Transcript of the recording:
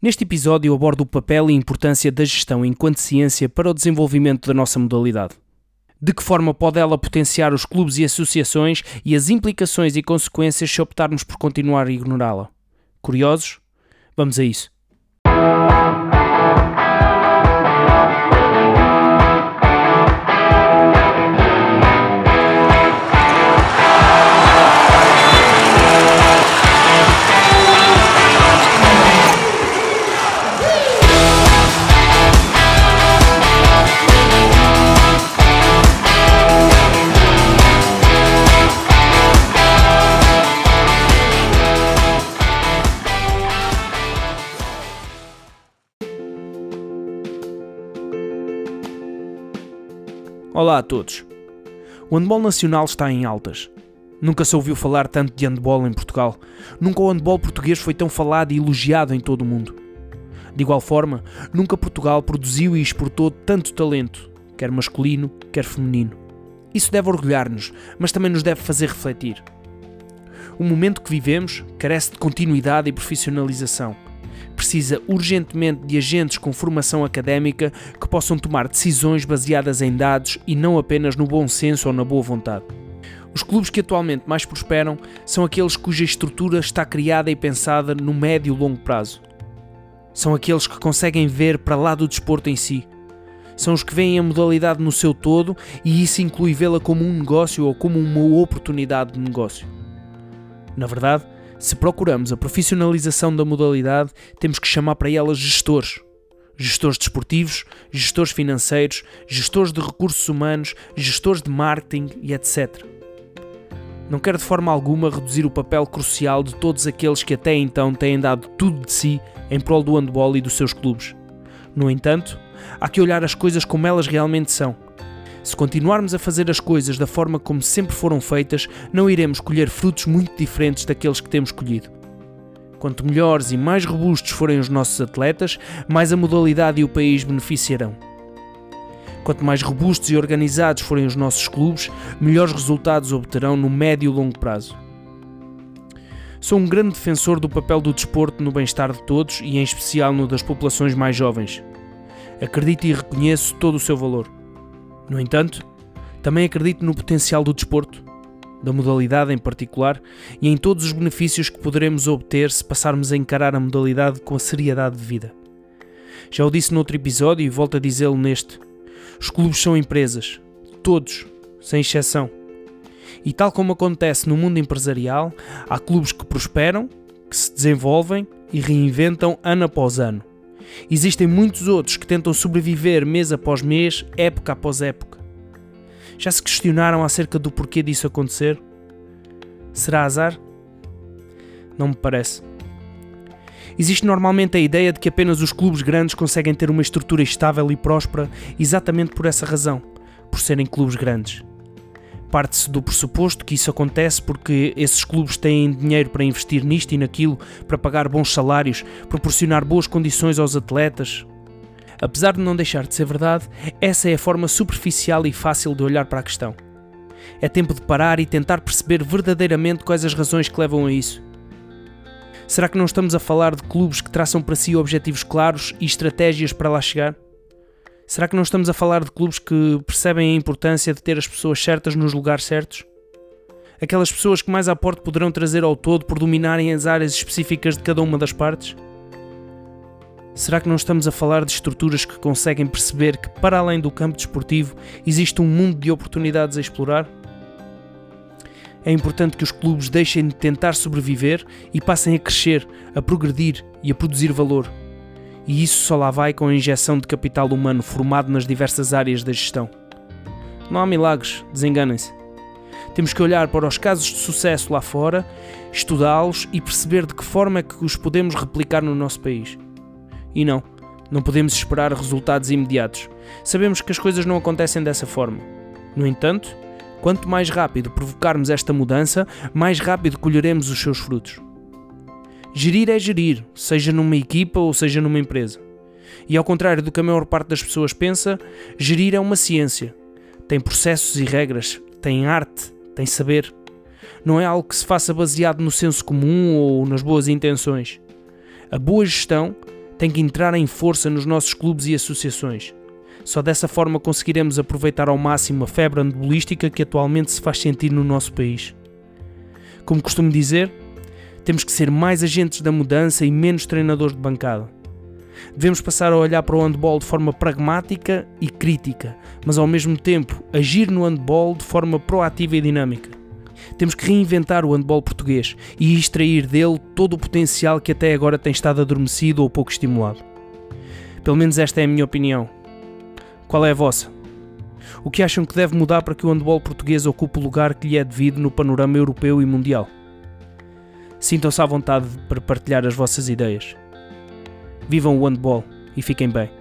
Neste episódio abordo o papel e importância da gestão enquanto ciência para o desenvolvimento da nossa modalidade. De que forma pode ela potenciar os clubes e associações e as implicações e consequências se optarmos por continuar a ignorá-la? Curiosos? Vamos a isso. Olá a todos. O handball nacional está em altas. Nunca se ouviu falar tanto de handball em Portugal. Nunca o handball português foi tão falado e elogiado em todo o mundo. De igual forma, nunca Portugal produziu e exportou tanto talento, quer masculino, quer feminino. Isso deve orgulhar-nos, mas também nos deve fazer refletir. O momento que vivemos carece de continuidade e profissionalização precisa urgentemente de agentes com formação académica que possam tomar decisões baseadas em dados e não apenas no bom senso ou na boa vontade. Os clubes que atualmente mais prosperam são aqueles cuja estrutura está criada e pensada no médio e longo prazo. São aqueles que conseguem ver para lá do desporto em si. São os que veem a modalidade no seu todo e isso inclui vê-la como um negócio ou como uma oportunidade de negócio. Na verdade, se procuramos a profissionalização da modalidade, temos que chamar para ela gestores. Gestores desportivos, gestores financeiros, gestores de recursos humanos, gestores de marketing e etc. Não quero de forma alguma reduzir o papel crucial de todos aqueles que até então têm dado tudo de si em prol do handball e dos seus clubes. No entanto, há que olhar as coisas como elas realmente são se continuarmos a fazer as coisas da forma como sempre foram feitas, não iremos colher frutos muito diferentes daqueles que temos colhido. Quanto melhores e mais robustos forem os nossos atletas, mais a modalidade e o país beneficiarão. Quanto mais robustos e organizados forem os nossos clubes, melhores resultados obterão no médio e longo prazo. Sou um grande defensor do papel do desporto no bem-estar de todos e, em especial, no das populações mais jovens. Acredito e reconheço todo o seu valor. No entanto, também acredito no potencial do desporto, da modalidade em particular, e em todos os benefícios que poderemos obter se passarmos a encarar a modalidade com a seriedade de vida. Já o disse noutro episódio e volto a dizê-lo neste. Os clubes são empresas, todos, sem exceção. E tal como acontece no mundo empresarial, há clubes que prosperam, que se desenvolvem e reinventam ano após ano. Existem muitos outros que tentam sobreviver mês após mês, época após época. Já se questionaram acerca do porquê disso acontecer? Será azar? Não me parece. Existe normalmente a ideia de que apenas os clubes grandes conseguem ter uma estrutura estável e próspera exatamente por essa razão, por serem clubes grandes. Parte-se do pressuposto que isso acontece porque esses clubes têm dinheiro para investir nisto e naquilo, para pagar bons salários, proporcionar boas condições aos atletas. Apesar de não deixar de ser verdade, essa é a forma superficial e fácil de olhar para a questão. É tempo de parar e tentar perceber verdadeiramente quais as razões que levam a isso. Será que não estamos a falar de clubes que traçam para si objetivos claros e estratégias para lá chegar? Será que não estamos a falar de clubes que percebem a importância de ter as pessoas certas nos lugares certos? Aquelas pessoas que mais aporte poderão trazer ao todo por dominarem as áreas específicas de cada uma das partes? Será que não estamos a falar de estruturas que conseguem perceber que, para além do campo desportivo, existe um mundo de oportunidades a explorar? É importante que os clubes deixem de tentar sobreviver e passem a crescer, a progredir e a produzir valor e isso só lá vai com a injeção de capital humano formado nas diversas áreas da gestão. Não há milagres, desenganem-se. Temos que olhar para os casos de sucesso lá fora, estudá-los e perceber de que forma é que os podemos replicar no nosso país. E não, não podemos esperar resultados imediatos. Sabemos que as coisas não acontecem dessa forma. No entanto, quanto mais rápido provocarmos esta mudança, mais rápido colheremos os seus frutos. Gerir é gerir, seja numa equipa ou seja numa empresa. E ao contrário do que a maior parte das pessoas pensa, gerir é uma ciência. Tem processos e regras, tem arte, tem saber. Não é algo que se faça baseado no senso comum ou nas boas intenções. A boa gestão tem que entrar em força nos nossos clubes e associações. Só dessa forma conseguiremos aproveitar ao máximo a febre andebolística que atualmente se faz sentir no nosso país. Como costumo dizer, temos que ser mais agentes da mudança e menos treinadores de bancada. Devemos passar a olhar para o handball de forma pragmática e crítica, mas ao mesmo tempo agir no handball de forma proativa e dinâmica. Temos que reinventar o handball português e extrair dele todo o potencial que até agora tem estado adormecido ou pouco estimulado. Pelo menos esta é a minha opinião. Qual é a vossa? O que acham que deve mudar para que o handball português ocupe o lugar que lhe é devido no panorama europeu e mundial? Sintam-se à vontade para partilhar as vossas ideias. Vivam o handball e fiquem bem.